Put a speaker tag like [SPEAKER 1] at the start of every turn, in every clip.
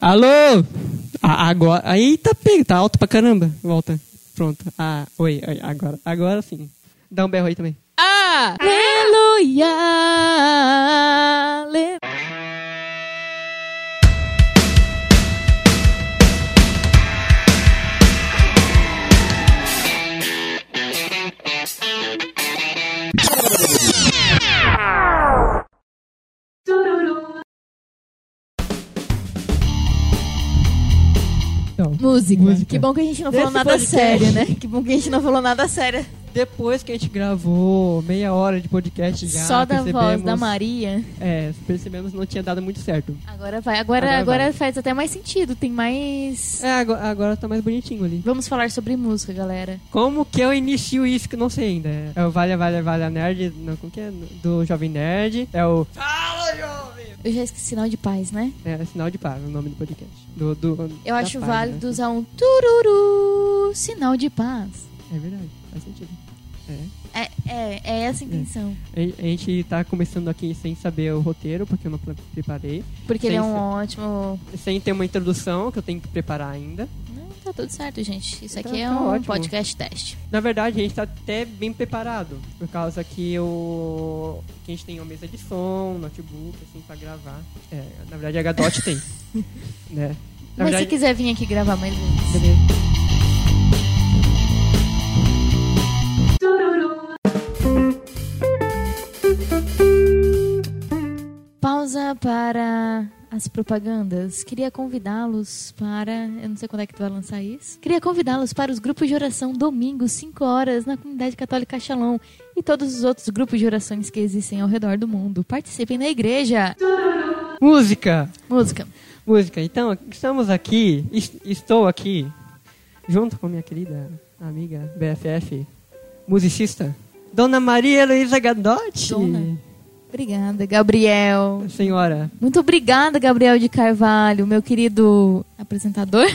[SPEAKER 1] Alô? Ah, agora. Aí tá pega, tá alto pra caramba. Volta. Pronto. Ah, oi, oi, agora. Agora sim. Dá um berro aí também.
[SPEAKER 2] Ah! Aleluia! Ale- Música.
[SPEAKER 1] Música.
[SPEAKER 2] Que bom que a gente não
[SPEAKER 1] Desse
[SPEAKER 2] falou nada
[SPEAKER 1] podcast.
[SPEAKER 2] sério, né? Que bom que a gente não falou nada sério.
[SPEAKER 1] Depois que a gente gravou meia hora de podcast já.
[SPEAKER 2] Só da voz
[SPEAKER 1] percebemos-
[SPEAKER 2] da Maria.
[SPEAKER 1] É, percebemos que não tinha dado muito certo.
[SPEAKER 2] Agora vai. Agora,
[SPEAKER 1] Agora
[SPEAKER 2] agora,
[SPEAKER 1] vai.
[SPEAKER 2] faz até mais sentido. Tem mais.
[SPEAKER 1] É, agora, agora tá mais bonitinho ali.
[SPEAKER 2] Vamos falar sobre música, galera.
[SPEAKER 1] Como que eu inicio isso que eu não sei ainda? É o Vale, Vale, Vale Nerd, não, como que é? Do Jovem Nerd. É o Fala, Jovem!
[SPEAKER 2] Eu já esqueci sinal de paz, né?
[SPEAKER 1] É, Sinal de Paz, o nome do podcast. Do, do,
[SPEAKER 2] Eu acho
[SPEAKER 1] página.
[SPEAKER 2] válido usar um tururu, sinal de paz.
[SPEAKER 1] É verdade, faz sentido. É.
[SPEAKER 2] É, é, é essa a intenção.
[SPEAKER 1] A a gente tá começando aqui sem saber o roteiro, porque eu não pre- preparei.
[SPEAKER 2] Porque ele é um ótimo.
[SPEAKER 1] Sem ter uma introdução, que eu tenho que preparar ainda.
[SPEAKER 2] Tá tudo certo, gente. Isso
[SPEAKER 1] Tá-
[SPEAKER 2] aqui é
[SPEAKER 1] tá
[SPEAKER 2] um
[SPEAKER 1] ótimo.
[SPEAKER 2] podcast teste.
[SPEAKER 1] Na verdade, a gente tá até bem preparado. Por causa que, o... que a gente tem uma mesa de som, notebook, assim, pra gravar. É, na verdade, a Gadot tem. né? Na
[SPEAKER 2] Mas
[SPEAKER 1] verdade,
[SPEAKER 2] se quiser vir aqui gravar mais vezes.
[SPEAKER 1] beleza.
[SPEAKER 2] Pausa para as propagandas. Queria convidá-los para. Eu não sei quando é que tu vai lançar isso. Queria convidá-los para os grupos de oração domingo, 5 horas, na comunidade católica Shalom. E todos os outros grupos de orações que existem ao redor do mundo. Participem na igreja!
[SPEAKER 1] Música!
[SPEAKER 2] Música.
[SPEAKER 1] Música. Então, estamos aqui, es- estou aqui, junto com minha querida amiga BFF, musicista, Dona Maria Heloísa Gadotti.
[SPEAKER 2] Dona. Obrigada, Gabriel.
[SPEAKER 1] Senhora.
[SPEAKER 2] Muito obrigada, Gabriel de Carvalho, meu querido apresentador.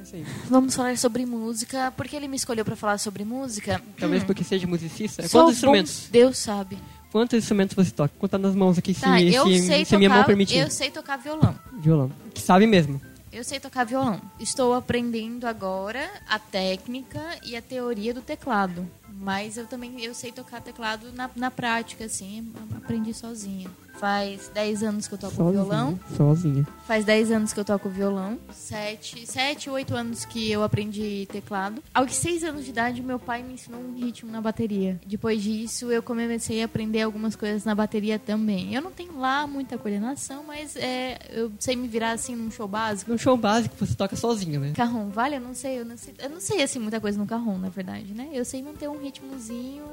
[SPEAKER 1] Assim,
[SPEAKER 2] Vamos falar sobre música. Por que ele me escolheu para falar sobre música?
[SPEAKER 1] talvez porque seja musicista.
[SPEAKER 2] Sou
[SPEAKER 1] Quantos instrumentos?
[SPEAKER 2] Deus sabe.
[SPEAKER 1] Quantos instrumentos você toca? Conta nas mãos aqui, se,
[SPEAKER 2] Tá, eu
[SPEAKER 1] se,
[SPEAKER 2] sei
[SPEAKER 1] se a minha mão
[SPEAKER 2] tocar,
[SPEAKER 1] permitir.
[SPEAKER 2] eu sei tocar violão.
[SPEAKER 1] Violão. Que sabe mesmo.
[SPEAKER 2] Eu sei tocar violão. Estou aprendendo agora a técnica e a teoria do teclado. Mas eu também eu sei tocar teclado na, na prática, assim. Aprendi sozinha. Faz 10 anos que eu toco violão.
[SPEAKER 1] Sozinha.
[SPEAKER 2] Faz 10 anos que eu toco violão. 7, 7 8 anos que eu aprendi teclado. Aos 6 anos de idade, meu pai me ensinou um ritmo na bateria. Depois disso, eu comecei a aprender algumas coisas na bateria também. Eu não tenho lá muita coordenação, mas é, eu sei me virar assim num show básico.
[SPEAKER 1] No show básico você toca sozinho, né?
[SPEAKER 2] Carrom, vale? Eu não sei, eu não sei, eu não sei assim muita coisa no carrom, na verdade, né? Eu sei manter um ritmozinho.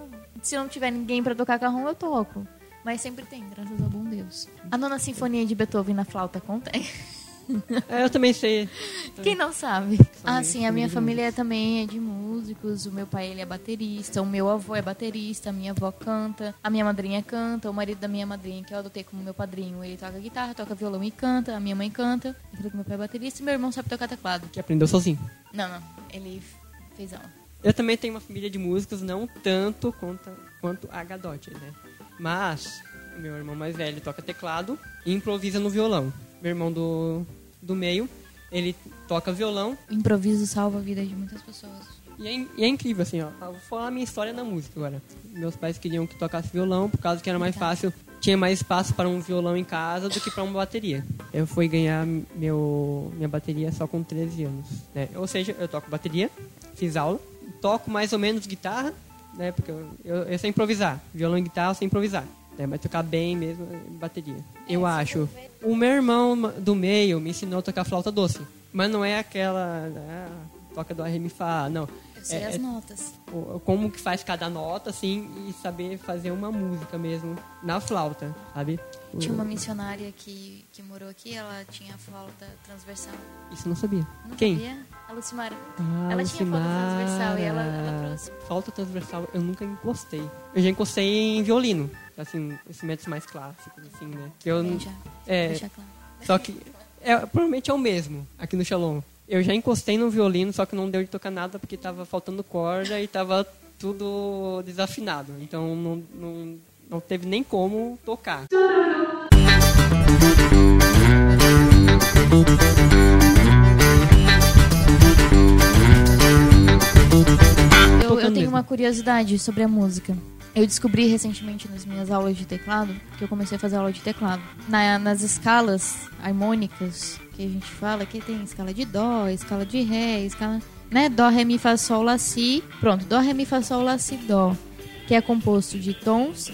[SPEAKER 2] Se não tiver ninguém pra tocar carrom, eu toco. Mas sempre tem, graças ao bom Deus. A nona sinfonia de Beethoven na flauta conta?
[SPEAKER 1] É, eu também sei.
[SPEAKER 2] Quem não sabe? Ah, sim, a minha
[SPEAKER 1] família
[SPEAKER 2] também é de músicos. O meu pai ele é baterista, o meu avô é baterista, a minha avó canta, a minha madrinha canta, o marido da minha madrinha, que eu adotei como meu padrinho, ele toca guitarra, toca violão e canta, a minha mãe canta, meu pai é baterista e meu irmão sabe tocar teclado.
[SPEAKER 1] Que aprendeu sozinho.
[SPEAKER 2] Não, não, ele fez aula.
[SPEAKER 1] Eu também tenho uma família de músicos, não tanto quanto, quanto a Gadotti, né? Mas, meu irmão mais velho toca teclado e improvisa no violão. Meu irmão do, do meio, ele toca violão
[SPEAKER 2] O improviso salva a vida de muitas pessoas.
[SPEAKER 1] e é, e é incrível, assim, ó. Vou falar a minha história na música agora. Meus pais queriam que tocasse violão por causa que era mais fácil, tinha mais espaço para um violão em casa do que para uma bateria. Eu fui ganhar meu, minha bateria só com 13 anos, né? Ou seja, eu toco bateria, fiz aula, toco mais ou menos guitarra, né? Porque eu, eu, eu sei improvisar. Violão e guitarra eu sei improvisar. Né? Mas tocar bem mesmo é bateria. Eu acho. O meu irmão do meio me ensinou a tocar flauta doce. Mas não é aquela... ah, toca do Ré, Mi, Fá, não.
[SPEAKER 2] Eu sei
[SPEAKER 1] É-
[SPEAKER 2] as
[SPEAKER 1] é-
[SPEAKER 2] notas.
[SPEAKER 1] como que faz cada nota, assim, e saber fazer uma música mesmo na flauta, sabe?
[SPEAKER 2] Tinha uma missionária que, que morou aqui, ela tinha flauta transversal.
[SPEAKER 1] Isso eu não sabia.
[SPEAKER 2] Não
[SPEAKER 1] Quem?
[SPEAKER 2] sabia? A Lucimara.
[SPEAKER 1] Ah,
[SPEAKER 2] Ela tinha flauta
[SPEAKER 1] Lucimara.
[SPEAKER 2] transversal e ela- ela trouxe.
[SPEAKER 1] Flauta transversal eu nunca encostei. Eu já encostei em violino, assim, instrumentos mais clássicos, assim, né? Que eu,
[SPEAKER 2] Deixa,
[SPEAKER 1] é,
[SPEAKER 2] deixa claro.
[SPEAKER 1] só que é, provavelmente é o mesmo aqui no Shalom. Eu já encostei no violino, só que não deu de tocar nada porque tava faltando corda e tava tudo desafinado. Então não, não, não teve nem como tocar.
[SPEAKER 2] Eu, eu tenho uma curiosidade sobre a música. Eu descobri recentemente nas minhas aulas de teclado, que eu comecei a fazer aula de teclado. Na- nas escalas harmônicas que a gente fala, que tem escala de dó, escala de ré, escala, né, dó, ré, mi, fá, sol, lá, si. Pronto, dó, ré, mi, fá, sol, lá, si, dó, que é composto de tons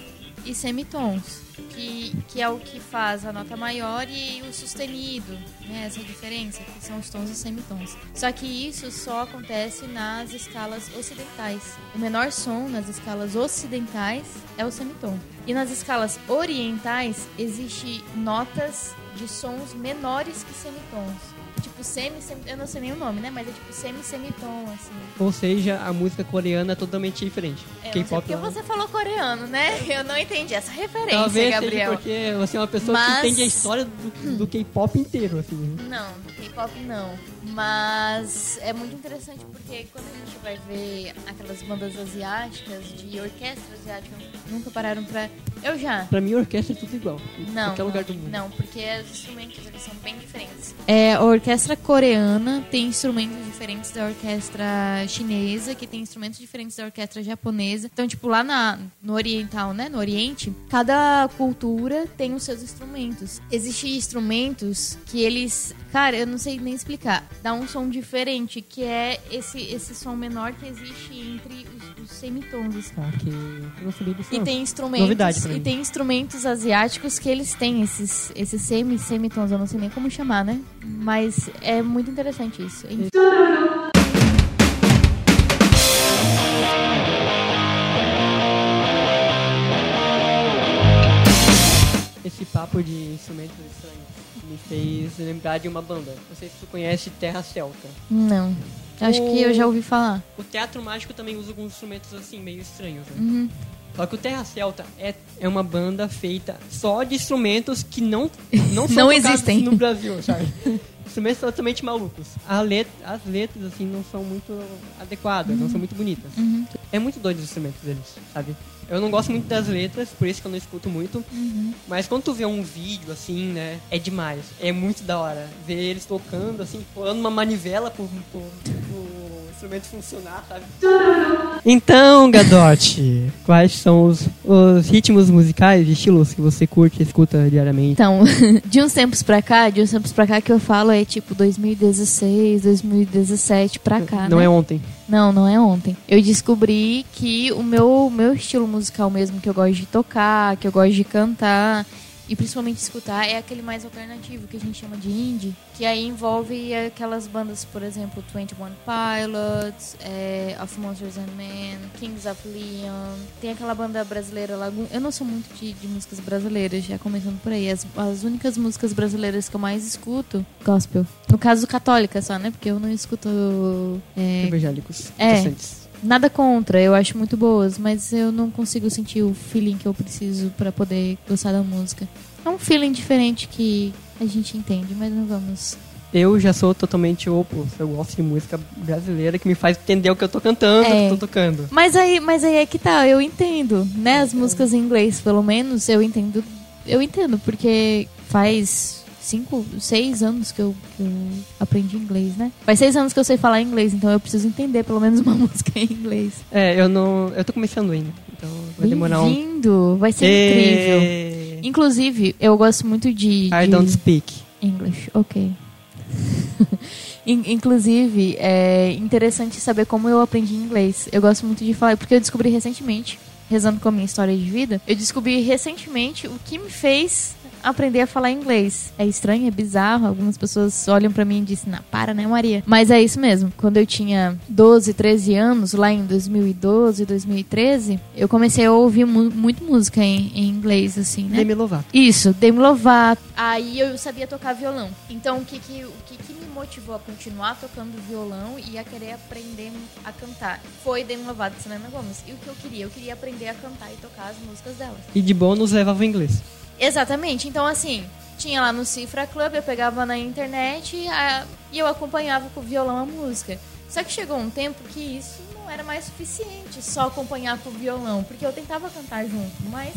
[SPEAKER 2] e semitons, que, que é o que faz a nota maior e o sustenido, né, essa diferença, que são os tons e semitons. Só que isso só acontece nas escalas ocidentais. O menor som nas escalas ocidentais é o semitom. E nas escalas orientais existe notas de sons menores que semitons. Tipo semi, semi eu não sei nem o nome, né? Mas é tipo semi semitom assim.
[SPEAKER 1] Ou seja, a música coreana é totalmente diferente.
[SPEAKER 2] É, sei
[SPEAKER 1] K-pop
[SPEAKER 2] porque você falou coreano, né? Eu não entendi essa referência,
[SPEAKER 1] Talvez
[SPEAKER 2] Gabriel.
[SPEAKER 1] porque você é uma pessoa
[SPEAKER 2] Mas-
[SPEAKER 1] que entende a história do, do K-pop inteiro, assim. né?
[SPEAKER 2] Não, do K-pop não. Mas é muito interessante porque quando a gente vai ver aquelas bandas asiáticas, de orquestra asiática, nunca pararam pra. Eu já.
[SPEAKER 1] Pra mim, a orquestra é tudo igual.
[SPEAKER 2] Não,
[SPEAKER 1] qualquer
[SPEAKER 2] não,
[SPEAKER 1] lugar do mundo.
[SPEAKER 2] não, porque os instrumentos eles são bem diferentes. É, a orquestra coreana tem instrumentos diferentes da orquestra chinesa, que tem instrumentos diferentes da orquestra japonesa. Então, tipo, lá na, no oriental, né, no oriente, cada cultura tem os seus instrumentos. Existem instrumentos que eles, cara, eu não sei nem explicar, dá um som diferente, que é esse, esse som menor que existe entre os, os semitons. assim.
[SPEAKER 1] Tá, que eu não sabia disso.
[SPEAKER 2] E tem instrumentos
[SPEAKER 1] Novidade pra
[SPEAKER 2] e tem instrumentos asiáticos que eles têm esses esses semi semitons, eu não sei nem como chamar, né? Mas é muito interessante isso. Enfim.
[SPEAKER 1] Esse papo de instrumentos estranhos me fez lembrar de uma banda. Não sei se tu conhece Terra Celta.
[SPEAKER 2] Não. Acho que eu já ouvi falar.
[SPEAKER 1] O Teatro Mágico também usa alguns instrumentos assim, meio estranhos, né?
[SPEAKER 2] Uhum.
[SPEAKER 1] Só que o Terra Celta é, é uma banda feita só de instrumentos que não, não são
[SPEAKER 2] Não existem.
[SPEAKER 1] no Brasil, sabe? instrumentos totalmente malucos. As letras, assim, não são muito adequadas, não são muito bonitas.
[SPEAKER 2] Uhum.
[SPEAKER 1] É muito doido os instrumentos deles, sabe? Eu não gosto muito das letras, por isso que eu não escuto muito.
[SPEAKER 2] Uhum.
[SPEAKER 1] Mas quando tu vê um vídeo, assim, né? É demais. É muito da hora. Ver eles tocando, assim, pulando uma manivela pro, pro, pro instrumento funcionar, sabe? Então, Gadote, quais são os, os ritmos musicais e estilos que você curte e escuta diariamente?
[SPEAKER 2] Então, de uns tempos pra cá, de uns tempos pra cá que eu falo é tipo 2016, 2017 pra cá,
[SPEAKER 1] não
[SPEAKER 2] né?
[SPEAKER 1] é ontem.
[SPEAKER 2] Não, não é ontem. Eu descobri que o meu, meu estilo musical mesmo, que eu gosto de tocar, que eu gosto de cantar e principalmente escutar, é aquele mais alternativo que a gente chama de indie, que aí envolve aquelas bandas, por exemplo, 21 Pilots, é, Of Monsters and Men, Kings of Leon, tem aquela banda brasileira Lagoon. Eu não sou muito de, de músicas brasileiras, já começando por aí. As, as únicas músicas brasileiras que eu mais escuto, gospel. No caso, católica só, né? Porque eu não escuto. É,
[SPEAKER 1] Evangélicos.
[SPEAKER 2] É.
[SPEAKER 1] protestantes.
[SPEAKER 2] Nada contra, eu acho muito boas, mas eu não consigo sentir o feeling que eu preciso pra poder gostar da música. É um feeling diferente que a gente entende, mas não vamos.
[SPEAKER 1] Eu já sou totalmente o oposto. Eu gosto de música brasileira que me faz entender o que eu tô cantando, o
[SPEAKER 2] É.
[SPEAKER 1] que eu tô tocando.
[SPEAKER 2] Mas aí, mas aí é que tá, eu entendo, né? As músicas em inglês, pelo menos, eu entendo. Eu entendo, porque faz cinco, seis anos que eu, que eu aprendi inglês, né? Faz seis anos que eu sei falar inglês, então eu preciso entender pelo menos uma música em inglês.
[SPEAKER 1] É, eu não. Eu tô começando ainda. Então vai demorar um.
[SPEAKER 2] Bem-vindo! Vai ser incrível.
[SPEAKER 1] Ê,
[SPEAKER 2] Inclusive, eu gosto muito de.
[SPEAKER 1] I
[SPEAKER 2] de-
[SPEAKER 1] don't speak.
[SPEAKER 2] English, ok. In- Inclusive, é interessante saber como eu aprendi inglês. Eu gosto muito de falar, porque eu descobri recentemente, rezando com a minha história de vida, eu descobri recentemente o que me fez aprender a falar inglês. É estranho, é bizarro. Algumas pessoas olham pra mim e dizem, não, para, né, Maria? Mas é isso mesmo. Quando eu tinha 12, 13 anos, lá em 2012, 2013, eu comecei a ouvir mu muito música em, em inglês, assim, né?
[SPEAKER 1] Demi Lovato.
[SPEAKER 2] Isso, Demi Lovato. Aí eu sabia tocar violão. Então o que que, o que que me motivou a continuar tocando violão e a querer aprender a cantar foi Demi Lovato e Selena Gomez. E o que eu queria? Eu queria aprender a cantar e tocar as músicas delas.
[SPEAKER 1] E de bônus levava o inglês.
[SPEAKER 2] Exatamente. Então assim, tinha lá no Cifra Club, eu pegava na internet a- e eu acompanhava com o violão a música. Só que chegou um tempo que isso não era mais suficiente, só acompanhar com o violão, porque eu tentava cantar junto, mas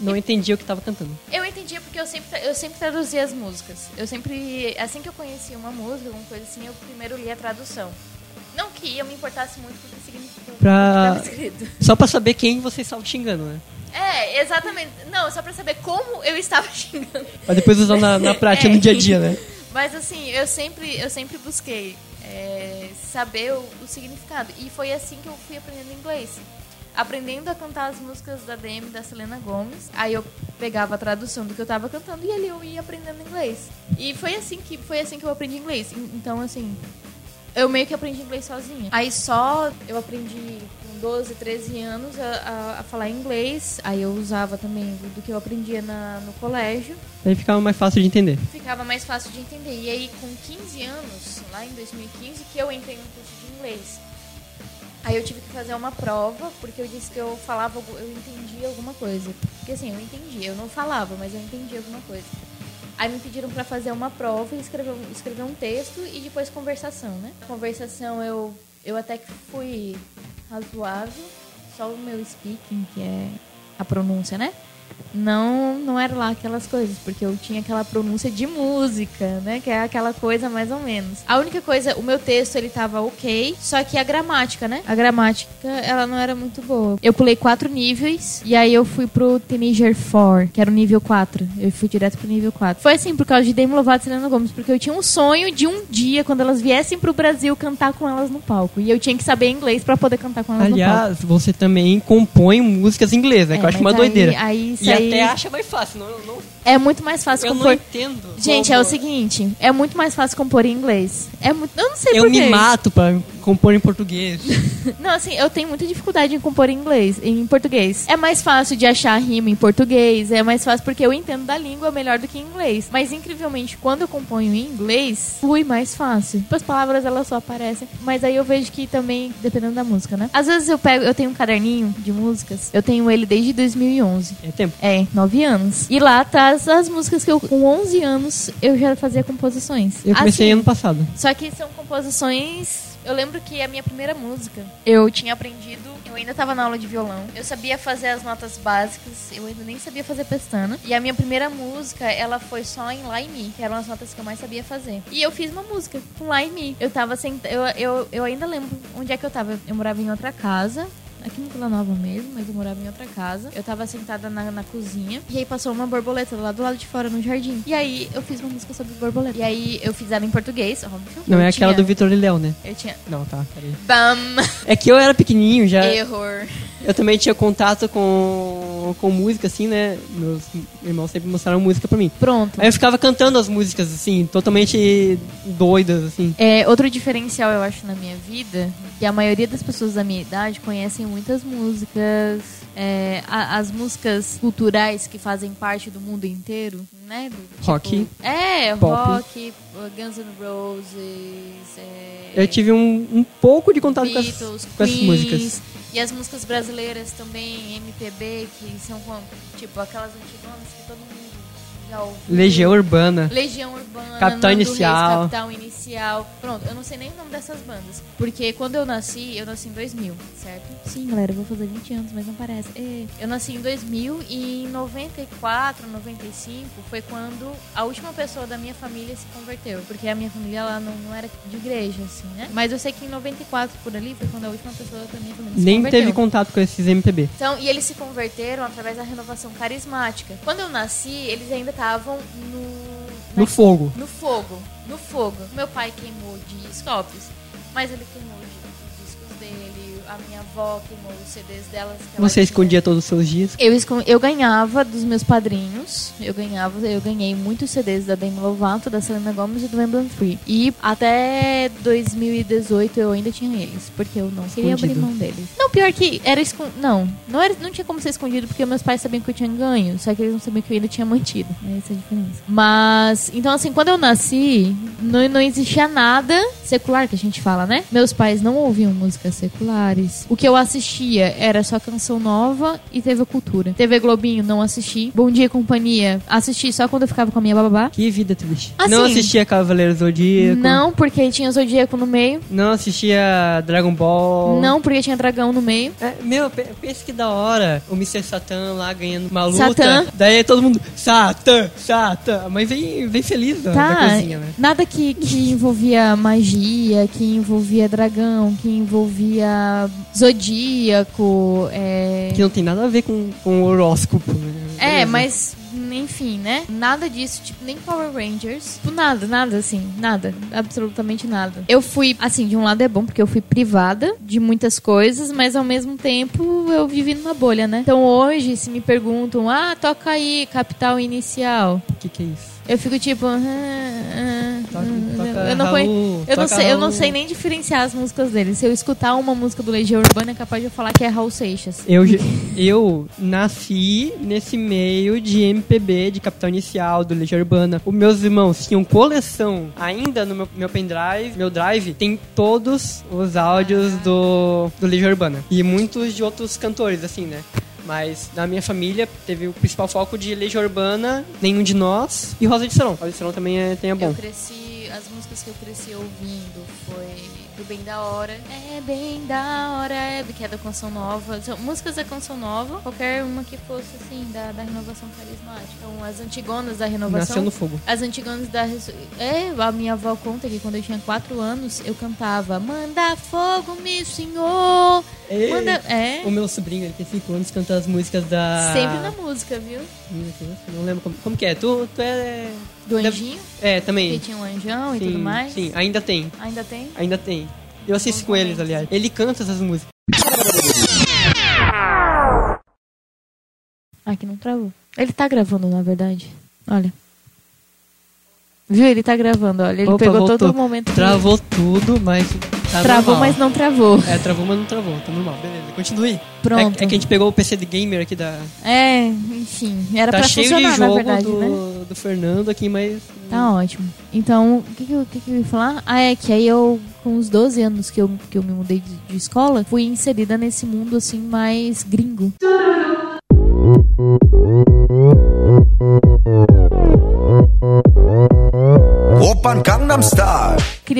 [SPEAKER 1] não entendia o que estava cantando.
[SPEAKER 2] Eu entendia porque eu sempre, eu sempre traduzia as músicas. Eu sempre, assim que eu conhecia uma música, alguma coisa assim, eu primeiro lia a tradução. Não que eu me importasse muito com o que significava
[SPEAKER 1] Pra-
[SPEAKER 2] estava escrito.
[SPEAKER 1] Só pra saber quem você estava xingando, né?
[SPEAKER 2] É, exatamente. Não, só pra saber como eu estava xingando.
[SPEAKER 1] Pra depois usar na, na prática,
[SPEAKER 2] É.
[SPEAKER 1] no dia a dia, né?
[SPEAKER 2] Mas assim, eu sempre, eu sempre busquei é, saber o, o significado. E foi assim que eu fui aprendendo inglês. Aprendendo a cantar as músicas da DM da Selena Gomez. Aí eu pegava a tradução do que eu tava cantando e ali eu ia aprendendo inglês. E foi assim que, foi assim que eu aprendi inglês. En- Então, assim, eu meio que aprendi inglês sozinha. Aí só eu aprendi 12, 13 anos a, a- a falar inglês. Aí eu usava também do, que eu aprendia na- no colégio
[SPEAKER 1] Aí ficava mais fácil de entender.
[SPEAKER 2] ficava mais fácil de entender. E aí, com 15 anos, lá em 2015, que eu entrei no curso de inglês. Aí eu tive que fazer uma prova, porque eu disse que eu falava, eu entendia alguma coisa. Porque assim, eu entendia, eu não falava, mas eu entendia alguma coisa. Aí me pediram pra fazer uma prova e escrever, escrever um texto e depois conversação, né? Conversação eu, eu até que fui razoável, só o meu speaking, que é a pronúncia, né? Não, não era lá aquelas coisas, porque eu tinha aquela pronúncia de música, né? Que é aquela coisa mais ou menos. A única coisa, o meu texto ele tava ok, só que a gramática, né? A gramática, ela não era muito boa. Eu pulei quatro níveis e aí eu fui pro Teenager 4, que era o nível 4. Eu fui direto pro nível 4. Foi assim, por causa de Demi Lovato e Selena Gomez, porque eu tinha um sonho de um dia, quando elas viessem pro Brasil, cantar com elas no palco. E eu tinha que saber inglês pra poder cantar com elas no palco.
[SPEAKER 1] Aliás, você também compõe músicas em inglês, né? que eu acho uma
[SPEAKER 2] aí-
[SPEAKER 1] doideira.
[SPEAKER 2] Aí, isso
[SPEAKER 1] e
[SPEAKER 2] aí
[SPEAKER 1] até acha mais fácil. Não, não,
[SPEAKER 2] é muito mais fácil
[SPEAKER 1] eu não
[SPEAKER 2] compor.
[SPEAKER 1] entendo.
[SPEAKER 2] Gente, é o seguinte, é muito mais fácil compor em inglês. É muito, eu não sei
[SPEAKER 1] Eu
[SPEAKER 2] porquê.
[SPEAKER 1] me mato pra compor em português.
[SPEAKER 2] Não, assim, eu tenho muita dificuldade em compor em inglês, em português. É mais fácil de achar rima em português, é mais fácil porque eu entendo da língua melhor do que em inglês. Mas incrivelmente, quando eu componho em inglês, flui mais fácil. As palavras elas só aparecem, mas aí eu vejo que também dependendo da música, né? Às vezes eu pego, eu tenho um caderninho de músicas. Eu tenho ele desde 2011.
[SPEAKER 1] É tempo.
[SPEAKER 2] É, 9 anos. E lá tá as, as músicas que eu, com 11 anos, eu já fazia composições.
[SPEAKER 1] Eu comecei
[SPEAKER 2] Assim,
[SPEAKER 1] ano passado.
[SPEAKER 2] só que são composições. Eu lembro que a minha primeira música eu tinha aprendido. Eu ainda tava na aula de violão. Eu sabia fazer as notas básicas. Eu ainda nem sabia fazer pestana. E a minha primeira música, ela foi só em Lá e Mi, que eram as notas que eu mais sabia fazer. E eu fiz uma música com Lá e Mi. Eu tava sentada. Eu, eu, eu ainda lembro onde é que eu tava. Eu morava em outra casa aqui no Vila Nova mesmo, mas eu morava em outra casa. Eu tava sentada na, na cozinha e aí passou uma borboleta lá do lado de fora no jardim. E aí eu fiz uma música sobre borboleta. E aí eu fiz ela em português, óbvio.
[SPEAKER 1] Não,
[SPEAKER 2] Eu
[SPEAKER 1] é aquela
[SPEAKER 2] tinha-
[SPEAKER 1] do Vitor e Léo, né?
[SPEAKER 2] Eu tinha.
[SPEAKER 1] Não, tá, peraí.
[SPEAKER 2] Bam!
[SPEAKER 1] É que eu era pequenininho já.
[SPEAKER 2] Error.
[SPEAKER 1] Eu também tinha contato com, com música, assim, né? Meus irmãos sempre mostraram música pra mim.
[SPEAKER 2] Pronto.
[SPEAKER 1] Aí eu ficava cantando as músicas, assim, totalmente doidas, assim.
[SPEAKER 2] É, outro diferencial, eu acho, na minha vida, que a maioria das pessoas da minha idade conhecem muitas músicas, é, a- as músicas culturais que fazem parte do mundo inteiro, né? Do, tipo-
[SPEAKER 1] Rock.
[SPEAKER 2] É,
[SPEAKER 1] Pop.
[SPEAKER 2] rock, Guns N' Roses. é,
[SPEAKER 1] Eu tive um, um pouco de contato com, as,
[SPEAKER 2] Beatles,
[SPEAKER 1] com essas músicas.
[SPEAKER 2] E as músicas brasileiras também, MPB, que são tipo aquelas antigonas que todo mundo
[SPEAKER 1] Legião Urbana.
[SPEAKER 2] Legião Urbana,
[SPEAKER 1] Capital
[SPEAKER 2] Nando
[SPEAKER 1] Inicial.
[SPEAKER 2] Reis, Capital Inicial. Pronto, eu não sei nem o nome dessas bandas. Porque quando eu nasci, eu nasci em 2000, certo? Sim, galera, eu vou fazer 20 anos, mas não parece. É. Eu nasci em 2000 e em 94, 95 foi quando a última pessoa da minha família se converteu. Porque a minha família ela não, não era de igreja, assim, né? Mas eu sei que em 94 por ali foi quando a última pessoa da minha família se
[SPEAKER 1] Nem
[SPEAKER 2] converteu.
[SPEAKER 1] teve contato com esses MPB.
[SPEAKER 2] Então, e eles se converteram através da renovação carismática. Quando eu nasci, eles ainda estavam no.
[SPEAKER 1] No
[SPEAKER 2] na-
[SPEAKER 1] fogo.
[SPEAKER 2] No fogo. No fogo. Meu pai queimou discos, mas ele queimou. A minha avó queimou os CDs delas.
[SPEAKER 1] Você
[SPEAKER 2] tinha.
[SPEAKER 1] escondia todos os seus dias.
[SPEAKER 2] Eu, escon- eu ganhava dos meus padrinhos. Eu ganhava, eu ganhei muitos CDs da Demi Lovato, da Selena Gomez e do Emblem Free. E até 2018 eu ainda tinha eles, porque eu não queria abrir
[SPEAKER 1] Escondido.
[SPEAKER 2] mão deles. Não, pior que era escon... não, não era, não tinha como ser escondido porque meus pais sabiam que eu tinha ganho, só que eles não sabiam que eu ainda tinha mantido. Essa é a diferença. Mas, então assim, quando eu nasci, não, não existia nada secular que a gente fala, né? Meus pais não ouviam música músicas O que eu assistia era só canção nova e TV Cultura. TV Globinho, não assisti. Bom Dia Companhia, assisti só quando eu ficava com a minha babá.
[SPEAKER 1] Que vida triste.
[SPEAKER 2] Assim,
[SPEAKER 1] não assistia Cavaleiro Zodíaco.
[SPEAKER 2] Não, porque tinha Zodíaco no meio.
[SPEAKER 1] Não assistia Dragon Ball.
[SPEAKER 2] Não, porque tinha dragão no meio.
[SPEAKER 1] É, meu, pe- pensa que da hora o Mr. Satan lá ganhando uma luta.
[SPEAKER 2] Satã.
[SPEAKER 1] Daí todo mundo, Satan, Satan. Mas vem, vem feliz da, da
[SPEAKER 2] Tá,
[SPEAKER 1] coisinha, né?
[SPEAKER 2] nada que, que envolvia magia, que envolvia dragão, que envolvia zodíaco, é...
[SPEAKER 1] Que não tem nada a ver com, com o horóscopo, né?
[SPEAKER 2] É,
[SPEAKER 1] Beleza.
[SPEAKER 2] mas enfim, né? Nada disso, tipo, nem Power Rangers. Tipo, nada, nada, assim, nada. Absolutamente nada. Eu fui, assim, de um lado é bom, porque eu fui privada de muitas coisas, mas ao mesmo tempo eu vivi numa bolha, né? Então hoje, se me perguntam, ah, toca aí, capital inicial.
[SPEAKER 1] O que, que é isso?
[SPEAKER 2] Eu fico tipo. ah, ah,
[SPEAKER 1] Toca-
[SPEAKER 2] ah,
[SPEAKER 1] toca
[SPEAKER 2] eu não
[SPEAKER 1] Raul,
[SPEAKER 2] conhe- eu não sei, eu não sei nem diferenciar as músicas dele. Se eu escutar uma música do Legião Urbana, é capaz de eu falar que é Raul Seixas.
[SPEAKER 1] Eu, eu nasci nesse meio de MPB, de Capital Inicial, do Legião Urbana. Os meus irmãos tinham coleção ainda no meu, meu pendrive, meu drive, tem todos os áudios do, do Legião Urbana. E muitos de outros cantores, assim, né? Mas na minha família teve o principal foco de Legião Urbana, Nenhum de Nós e Rosa de Serão. Rosa de Serão também é, tem é bom.
[SPEAKER 2] Eu cresci, as músicas que eu cresci ouvindo foi do Bem da Hora. É bem da hora, é, que é da Canção Nova. São músicas da Canção Nova, qualquer uma que fosse assim, da, da renovação carismática. Então, as antigonas da renovação.
[SPEAKER 1] Nasceu no fogo.
[SPEAKER 2] As antigonas da. É, a minha avó conta que quando eu tinha 4 anos, eu cantava Manda fogo, meu senhor! Manda. É.
[SPEAKER 1] O meu sobrinho, ele tem 5 anos, canta as músicas da...
[SPEAKER 2] Sempre na música, viu?
[SPEAKER 1] Não lembro como, como que é. Tu, tu é...
[SPEAKER 2] Do Anjinho,
[SPEAKER 1] É,
[SPEAKER 2] que
[SPEAKER 1] também.
[SPEAKER 2] tinha um anjão e
[SPEAKER 1] sim,
[SPEAKER 2] tudo mais.
[SPEAKER 1] Sim, ainda tem.
[SPEAKER 2] Ainda tem?
[SPEAKER 1] Ainda tem. Eu assisto com eles, aliás. Ele canta essas músicas.
[SPEAKER 2] Que não travou. Ele tá gravando, na verdade. Olha. Viu? Ele tá gravando, olha. Ele
[SPEAKER 1] Opa,
[SPEAKER 2] pegou
[SPEAKER 1] voltou.
[SPEAKER 2] todo o momento. que-
[SPEAKER 1] Travou tudo, mas tá
[SPEAKER 2] Travou,
[SPEAKER 1] normal.
[SPEAKER 2] mas não travou.
[SPEAKER 1] É, travou, mas não travou. Tá normal. Beleza, continue.
[SPEAKER 2] Pronto.
[SPEAKER 1] É, é que a gente pegou o PC de gamer aqui da...
[SPEAKER 2] É, enfim. Era
[SPEAKER 1] tá
[SPEAKER 2] pra
[SPEAKER 1] cheio
[SPEAKER 2] funcionar,
[SPEAKER 1] de jogo
[SPEAKER 2] na verdade,
[SPEAKER 1] do,
[SPEAKER 2] né?
[SPEAKER 1] do Fernando aqui, mas...
[SPEAKER 2] Tá ótimo. Então, o que, que, que, que eu ia falar? Ah, é que aí eu, com uns 12 anos que eu, que eu me mudei de, de escola, fui inserida nesse mundo, assim, mais gringo.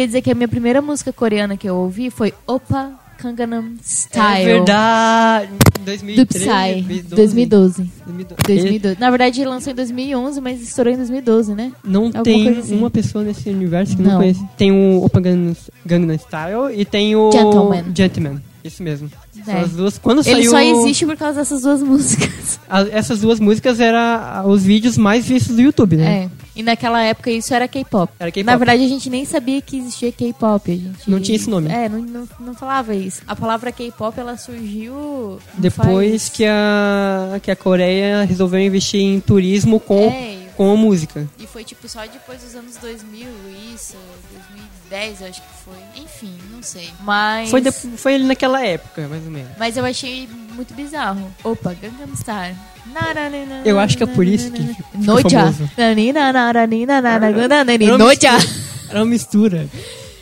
[SPEAKER 2] Queria dizer que a minha primeira música coreana que eu ouvi foi Opa Gangnam Style.
[SPEAKER 1] É verdade.
[SPEAKER 2] Do
[SPEAKER 1] 2013,
[SPEAKER 2] Psy, 2012.
[SPEAKER 1] 2012.
[SPEAKER 2] 2012. Na verdade, ele lançou em 2011, mas estourou em 2012, né?
[SPEAKER 1] Não
[SPEAKER 2] Alguma
[SPEAKER 1] tem
[SPEAKER 2] assim.
[SPEAKER 1] uma pessoa nesse universo que não,
[SPEAKER 2] Não.
[SPEAKER 1] conhece. Tem o Open Gangnam, Style e tem o
[SPEAKER 2] Gentleman.
[SPEAKER 1] Gentleman. Isso mesmo.
[SPEAKER 2] É.
[SPEAKER 1] as duas. Quando
[SPEAKER 2] Ele
[SPEAKER 1] saiu
[SPEAKER 2] só existe por causa dessas duas músicas.
[SPEAKER 1] a- essas duas músicas eram os vídeos mais vistos do YouTube, né?
[SPEAKER 2] É. E naquela época isso era K-pop. Na verdade, a gente nem sabia que existia K-pop. A gente...
[SPEAKER 1] Não tinha esse nome.
[SPEAKER 2] É, não, não, não falava isso. A palavra K-pop, ela surgiu...
[SPEAKER 1] Depois
[SPEAKER 2] faz-
[SPEAKER 1] que a que a Coreia resolveu investir em turismo com
[SPEAKER 2] É,
[SPEAKER 1] com a música.
[SPEAKER 2] e foi tipo só depois dos anos 2000, isso, 2010 eu acho que foi. Enfim, não sei. Mas...
[SPEAKER 1] Foi de- foi ali naquela época, mais ou menos.
[SPEAKER 2] Mas eu achei muito bizarro. Opa, Gangnam Style.
[SPEAKER 1] Eu acho que é por isso que
[SPEAKER 2] Noja. Noja.
[SPEAKER 1] Era uma mistura.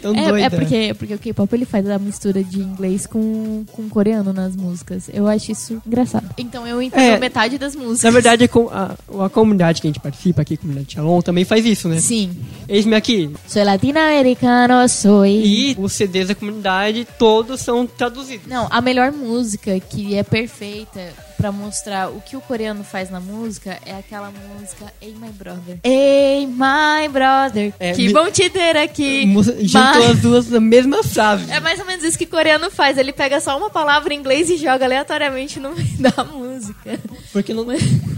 [SPEAKER 1] Tão doida.
[SPEAKER 2] É, é porque, é porque o K-pop ele faz a mistura de inglês com, com coreano nas músicas. Eu acho isso engraçado. Então eu entendo
[SPEAKER 1] É.
[SPEAKER 2] metade das músicas.
[SPEAKER 1] Na verdade, a, a comunidade que a gente participa aqui, a comunidade Shalom, também faz isso, né?
[SPEAKER 2] Sim.
[SPEAKER 1] Eis-me aqui.
[SPEAKER 2] Sou latino-americano, sou.
[SPEAKER 1] E os CDs da comunidade, todos são traduzidos.
[SPEAKER 2] Não, a melhor música que é perfeita pra mostrar o que o coreano faz na música é aquela música Hey My Brother. Hey My Brother,
[SPEAKER 1] É,
[SPEAKER 2] que
[SPEAKER 1] me-
[SPEAKER 2] bom te ter aqui.
[SPEAKER 1] Juntou
[SPEAKER 2] My-
[SPEAKER 1] as duas na mesma frase.
[SPEAKER 2] É mais ou menos isso que o coreano faz. Ele pega só uma palavra em inglês e joga aleatoriamente no meio da música.
[SPEAKER 1] Porque não,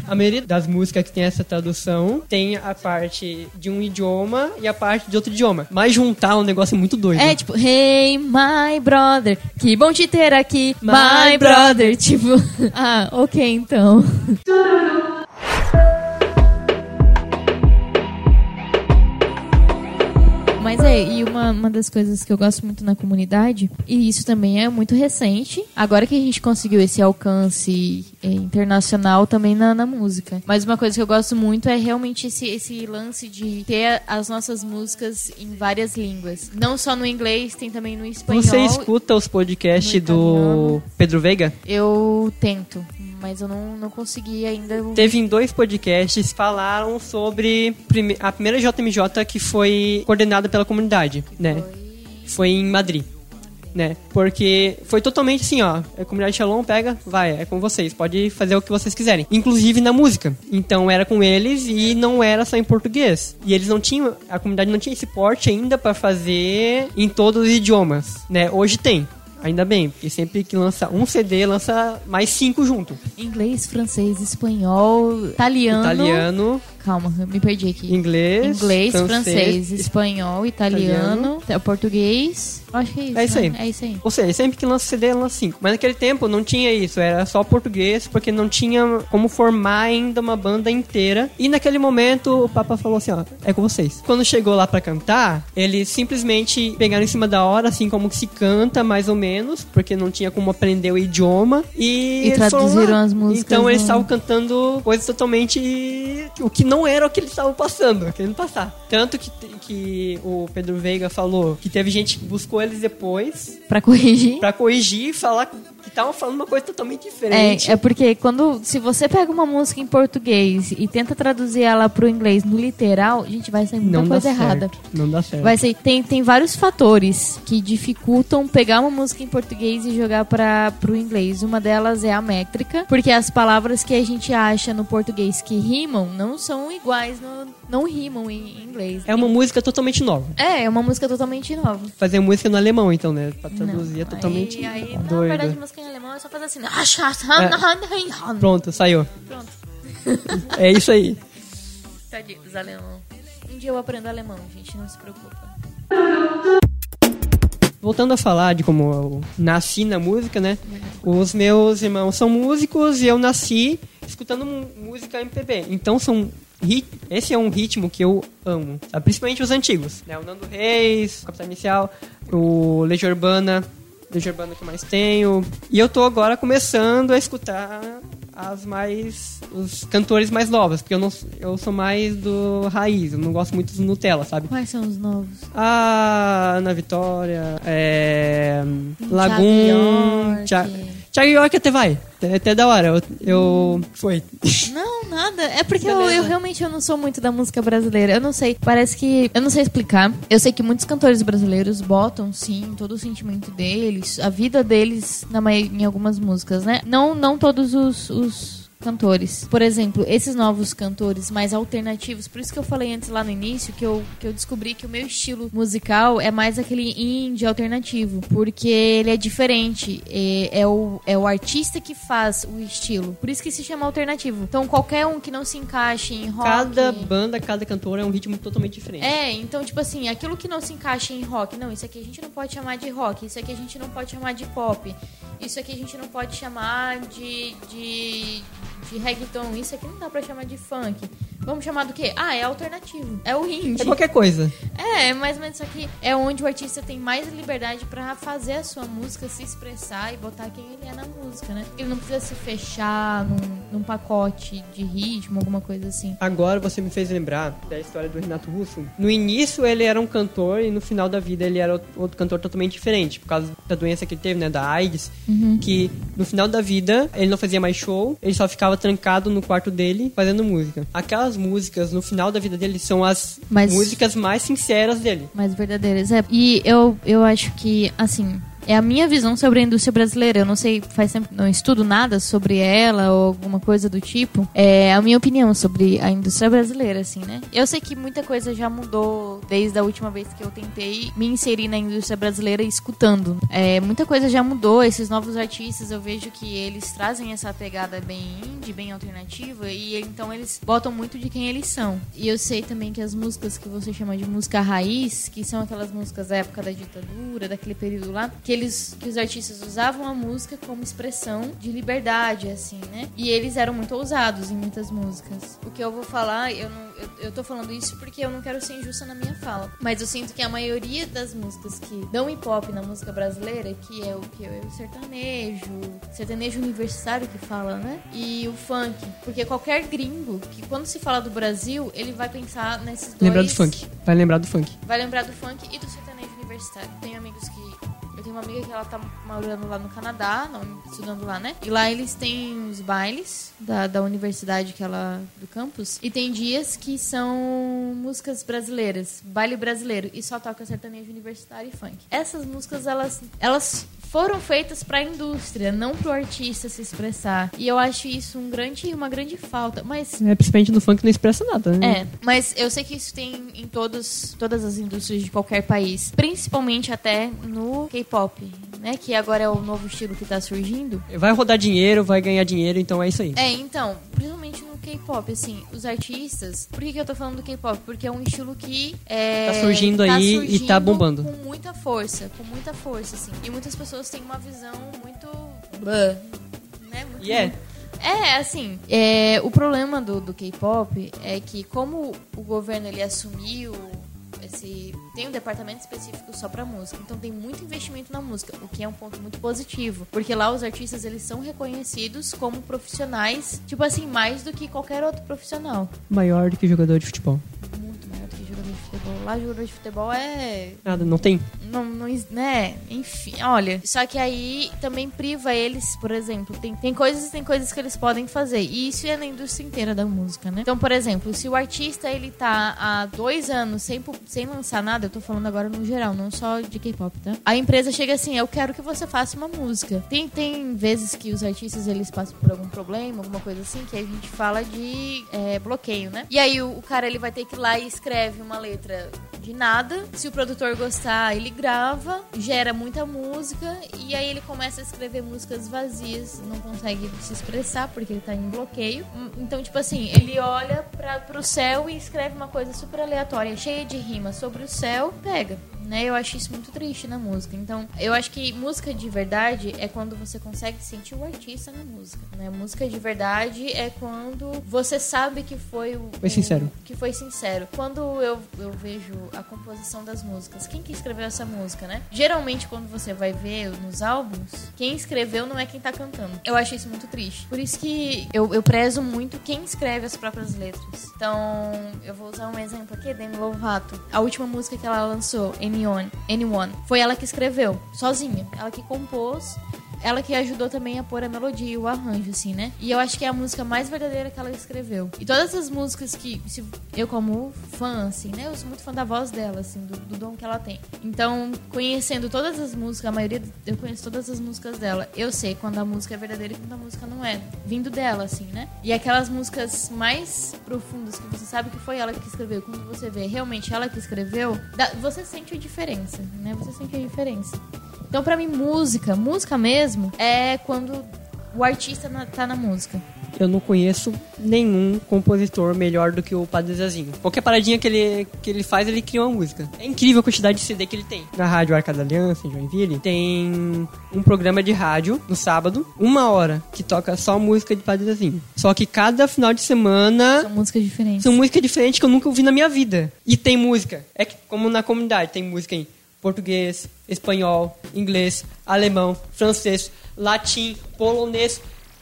[SPEAKER 1] a maioria das músicas que tem essa tradução tem a parte de um idioma e a parte de outro idioma. Mas juntar um negócio muito doido.
[SPEAKER 2] É tipo, Hey My Brother, que bom te ter aqui, My,
[SPEAKER 1] My
[SPEAKER 2] brother. Tipo, ah, ok então. Mas é, e uma, uma das coisas que eu gosto muito na comunidade, e isso também é muito recente, agora que a gente conseguiu esse alcance é, internacional também na, na música. Mas uma coisa que eu gosto muito é realmente esse, esse lance de ter as nossas músicas em várias línguas. Não só no inglês, tem também no espanhol.
[SPEAKER 1] Você escuta os podcasts do. Pedro Veiga?
[SPEAKER 2] Eu tento, mas eu não, não consegui ainda.
[SPEAKER 1] Teve em dois podcasts que falaram sobre a primeira JMJ que foi coordenada pela comunidade, né? Foi em Madrid, né? Porque foi totalmente assim, ó, a comunidade Shalom pega, vai, é com vocês, pode fazer o que vocês quiserem, inclusive na música. Então era com eles e não era só em português. E eles não tinham, a comunidade não tinha esse porte ainda pra fazer em todos os idiomas, né? Hoje tem. Ainda bem, porque sempre que lança um CD, lança mais cinco junto.
[SPEAKER 2] Inglês, francês, espanhol, italiano.
[SPEAKER 1] Italiano,
[SPEAKER 2] Calma, eu me perdi aqui.
[SPEAKER 1] inglês,
[SPEAKER 2] Inglês, francês, espanhol, italiano, português. Acho que é isso.
[SPEAKER 1] É isso
[SPEAKER 2] né?
[SPEAKER 1] aí.
[SPEAKER 2] É isso aí.
[SPEAKER 1] Ou seja, sempre que lança CD, lança 5. Mas naquele tempo não tinha isso, era só português, porque não tinha como formar ainda uma banda inteira. E naquele momento o Papa falou assim: ó, é com vocês. Quando chegou lá pra cantar, eles simplesmente pegaram em cima da hora, assim como que se canta, mais ou menos, porque não tinha como aprender o idioma. E,
[SPEAKER 2] E traduziram as músicas
[SPEAKER 1] Então eles estavam cantando coisas totalmente. o que não era o que eles estavam passando, querendo passar. Tanto que, que o Pedro Veiga falou que teve gente que buscou eles depois
[SPEAKER 2] Pra corrigir.
[SPEAKER 1] Pra corrigir e falar estavam falando uma coisa totalmente diferente.
[SPEAKER 2] É, é porque quando se você pega uma música em português e tenta traduzir ela pro inglês no literal, a gente vai sair muita
[SPEAKER 1] não dá
[SPEAKER 2] coisa errada.
[SPEAKER 1] certo. Não dá certo.
[SPEAKER 2] Vai ser, tem, tem vários fatores que dificultam pegar uma música em português e jogar para pro inglês. Uma delas é a métrica, porque as palavras que a gente acha no português que rimam não são iguais, no, não rimam em inglês.
[SPEAKER 1] É uma música totalmente nova.
[SPEAKER 2] É, é uma música totalmente nova.
[SPEAKER 1] Fazer música no alemão, então, né? Pra traduzir
[SPEAKER 2] Não.
[SPEAKER 1] é totalmente
[SPEAKER 2] Aí, aí, na
[SPEAKER 1] doido.
[SPEAKER 2] verdade, música em alemão é só fazer assim.
[SPEAKER 1] Pronto, saiu.
[SPEAKER 2] Pronto.
[SPEAKER 1] É isso aí.
[SPEAKER 2] Tadinho dos alemão. Um dia eu aprendo alemão, gente, não se preocupa.
[SPEAKER 1] Voltando a falar de como eu nasci na música, né? Os meus irmãos são músicos e eu nasci escutando música MPB. Então são esse é um ritmo que eu amo, sabe? principalmente os antigos, né? O Nando Reis, o Capital Inicial, o Legião Urbana, Legião Urbana que eu mais tenho. E eu tô agora começando a escutar as mais os cantores mais novos, porque eu não eu sou mais do raiz, eu não gosto muito do Nutella, sabe?
[SPEAKER 2] Quais são os novos?
[SPEAKER 1] A Ana Vitória, é. Lagum. Thiago Thiago York até vai. É até da hora. Eu. eu foi.
[SPEAKER 2] Não, nada. É porque eu, eu realmente eu não sou muito da música brasileira. Eu não sei. Parece que. Eu não sei explicar. Eu sei que muitos cantores brasileiros botam, sim, todo o sentimento deles, a vida deles na, em algumas músicas, né? Não, não todos os- os cantores. Por exemplo, esses novos cantores mais alternativos, por isso que eu falei antes lá no início que eu, que eu descobri que o meu estilo musical é mais aquele indie alternativo, porque ele é diferente, é, é o, é o artista que faz o estilo, por isso que se chama alternativo. Então qualquer um que não se encaixe em rock...
[SPEAKER 1] Cada banda, cada cantor é um ritmo totalmente diferente.
[SPEAKER 2] É, então, tipo assim, aquilo que não se encaixa em rock, não, isso aqui a gente não pode chamar de rock, isso aqui a gente não pode chamar de pop, isso aqui a gente não pode chamar de, de, de reggaeton, isso aqui não dá pra chamar de funk. Vamos chamar do quê? Ah, é alternativo, é o indie.
[SPEAKER 1] É qualquer coisa.
[SPEAKER 2] É, mais ou menos isso aqui é onde o artista tem mais liberdade pra fazer a sua música, se expressar e botar quem ele é na música, né? Ele não precisa se fechar num, num pacote de ritmo, alguma coisa assim.
[SPEAKER 1] Agora você me fez lembrar da história do Renato Russo. No início ele era um cantor e no final da vida ele era outro cantor totalmente diferente, por causa da doença que ele teve, né, da AIDS, que no final da vida ele não fazia mais show, ele só ficava trancado no quarto dele fazendo música. Aquelas músicas no final da vida dele são as
[SPEAKER 2] Mas-
[SPEAKER 1] músicas mais sinceras dele.
[SPEAKER 2] mais verdadeiras. É. E eu, eu acho que, assim, é a minha visão sobre a indústria brasileira. Eu não sei, faz tempo não estudo nada sobre ela ou alguma coisa do tipo. É a minha opinião sobre a indústria brasileira, assim, né? Eu sei que muita coisa já mudou desde a última vez que eu tentei me inserir na indústria brasileira escutando. É, muita coisa já mudou. Esses novos artistas, eu vejo que eles trazem essa pegada bem indie, bem alternativa, e então eles botam muito de quem eles são. E eu sei também que as músicas que você chama de música raiz, que são aquelas músicas da época da ditadura, daquele período lá, que eles, que os artistas usavam a música como expressão de liberdade, assim, né? E eles eram muito ousados em muitas músicas. O que eu vou falar, eu, não, eu, eu tô falando isso porque eu não quero ser injusta na minha fala. Mas eu sinto que a maioria das músicas que dão hip hop na música brasileira, que é o que é o sertanejo, sertanejo universitário que fala, né? E o funk. Porque qualquer gringo que quando se fala do Brasil, ele vai pensar nesses dois.
[SPEAKER 1] Lembrar do funk. Vai lembrar do funk.
[SPEAKER 2] Vai lembrar do funk e do sertanejo universitário. Tenho amigos que. Eu tenho uma amiga que ela tá morando lá no Canadá, não, estudando lá, né? E lá eles têm os bailes da, da universidade que ela. do campus. E tem dias que são músicas brasileiras, baile brasileiro. E só toca sertanejo universitário e funk. Essas músicas, elas. elas foram feitas para a indústria, não para o artista se expressar. E eu acho isso um grande, uma grande falta. Mas
[SPEAKER 1] É, principalmente no funk não expressa nada, né?
[SPEAKER 2] é, mas eu sei que isso tem em todos, todas as indústrias de qualquer país, principalmente até no K-pop, né? Que agora é o novo estilo que tá surgindo.
[SPEAKER 1] Vai rodar dinheiro, vai ganhar dinheiro, então é isso aí.
[SPEAKER 2] É, então, principalmente no K-pop, assim, os artistas. Por que, que eu tô falando do K-pop? Porque é um estilo que é,
[SPEAKER 1] Tá surgindo aí e tá bombando.
[SPEAKER 2] Com muita força, com muita força, assim. E muitas pessoas têm uma visão muito. Né? Muito
[SPEAKER 1] E é.
[SPEAKER 2] é, assim, é, o problema do, do K-pop é que como o governo ele assumiu esse tem um departamento específico só pra música, então tem muito investimento na música, o que é um ponto muito positivo, porque lá os artistas eles são reconhecidos como profissionais, tipo assim, mais do que qualquer outro profissional.
[SPEAKER 1] Maior do que jogador de futebol.
[SPEAKER 2] Muito jogador de futebol. Lá jogador de futebol é
[SPEAKER 1] Nada, não tem.
[SPEAKER 2] não, não, né? Enfim, olha. Só que aí também priva eles, por exemplo, tem, tem coisas e tem coisas que eles podem fazer. E isso é na indústria inteira da música, né? Então, por exemplo, se o artista ele tá há dois anos sem, sem lançar nada, eu tô falando agora no geral, não só de K-pop, tá? A empresa chega assim, eu quero que você faça uma música. Tem, tem vezes que os artistas eles passam por algum problema, alguma coisa assim, que a gente fala de é, bloqueio, né? E aí o, o cara ele vai ter que ir lá e escreve uma letra de nada. Se o produtor gostar, ele grava, gera muita música e aí ele começa a escrever músicas vazias, não consegue se expressar porque ele tá em bloqueio. Então, tipo assim, ele olha para pro céu e escreve uma coisa super aleatória, cheia de rima sobre o céu, pega. Né? Eu acho isso muito triste na música. Então, eu acho que música de verdade é quando você consegue sentir o artista na música. Né? Música de verdade é quando você sabe que foi o.
[SPEAKER 1] Foi sincero.
[SPEAKER 2] o- que foi sincero. Quando eu, eu vejo a composição das músicas, quem que escreveu essa música, né? Geralmente, quando você vai ver nos álbuns, quem escreveu não é quem tá cantando. Eu acho isso muito triste. Por isso que eu, eu prezo muito quem escreve as próprias letras. Então, eu vou usar um exemplo aqui, Demi Lovato. A última música que ela lançou, Anyone, Anyone, foi ela que escreveu, sozinha. Ela que compôs ela que ajudou também a pôr a melodia e o arranjo, assim, né? E eu acho que é a música mais verdadeira que ela escreveu. E todas as músicas que, se- eu como fã, assim, né? Eu sou muito fã da voz dela, assim, do, do dom que ela tem. Então, conhecendo todas as músicas, a maioria, eu conheço todas as músicas dela. Eu sei quando a música é verdadeira e quando a música não é. Vindo dela, assim, né? E aquelas músicas mais profundas que você sabe que foi ela que escreveu. Quando você vê realmente ela que escreveu, você sente a diferença, né? Você sente a diferença. Então, pra mim, música, música mesmo, é quando o artista na- tá na música.
[SPEAKER 1] Eu não conheço nenhum compositor melhor do que o Padre Zezinho. Qualquer paradinha que ele, que ele faz, ele cria uma música. É incrível a quantidade de CD que ele tem. Na Rádio Arca da Aliança, em Joinville, tem um programa de rádio, no sábado, uma hora, que toca só música de Padre Zezinho. Só que cada final de semana
[SPEAKER 2] São músicas diferentes.
[SPEAKER 1] são músicas diferentes que eu nunca ouvi na minha vida. E tem música. É que, como na comunidade, tem música em português, espanhol, inglês, alemão, francês, latim, polonês.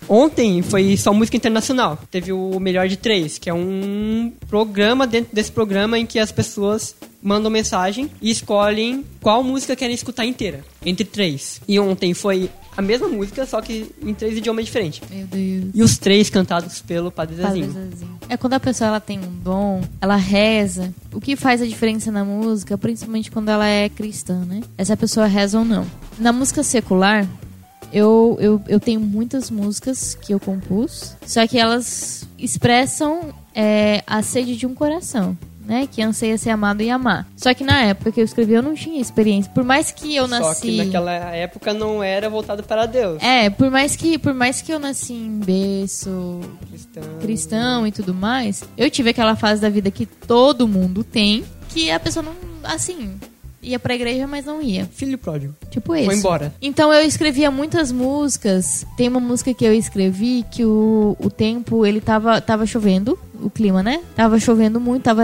[SPEAKER 1] Ontem foi só música internacional. Teve o Melhor de Três, que é um programa dentro desse programa em que as pessoas mandam mensagem e escolhem qual música querem escutar inteira, entre três. E ontem foi a mesma música, só que em três idiomas diferentes.
[SPEAKER 2] Meu Deus.
[SPEAKER 1] E os três cantados pelo Padre Zezinho.
[SPEAKER 2] É quando a pessoa ela tem um dom, ela reza. O que faz a diferença na música, principalmente quando ela é cristã, né? Essa pessoa reza ou não. Na música secular, eu, eu, eu tenho muitas músicas que eu compus, só que elas expressam é, a sede de um coração. Né, que anseia ser amado e amar. Só que na época que eu escrevi, eu não tinha experiência. Por mais que eu nasci.
[SPEAKER 1] Só que naquela época não era voltado para Deus.
[SPEAKER 2] É, por mais que, por mais que eu nasci em berço
[SPEAKER 1] Cristão.
[SPEAKER 2] cristão e tudo mais, eu tive aquela fase da vida que todo mundo tem, que a pessoa não, assim, Ia pra igreja, mas não ia.
[SPEAKER 1] Filho pródigo.
[SPEAKER 2] Tipo esse.
[SPEAKER 1] Foi embora.
[SPEAKER 2] Então eu escrevia muitas músicas. Tem uma música que eu escrevi que o, o tempo, ele tava, tava chovendo, o clima, né? Tava chovendo muito, tava,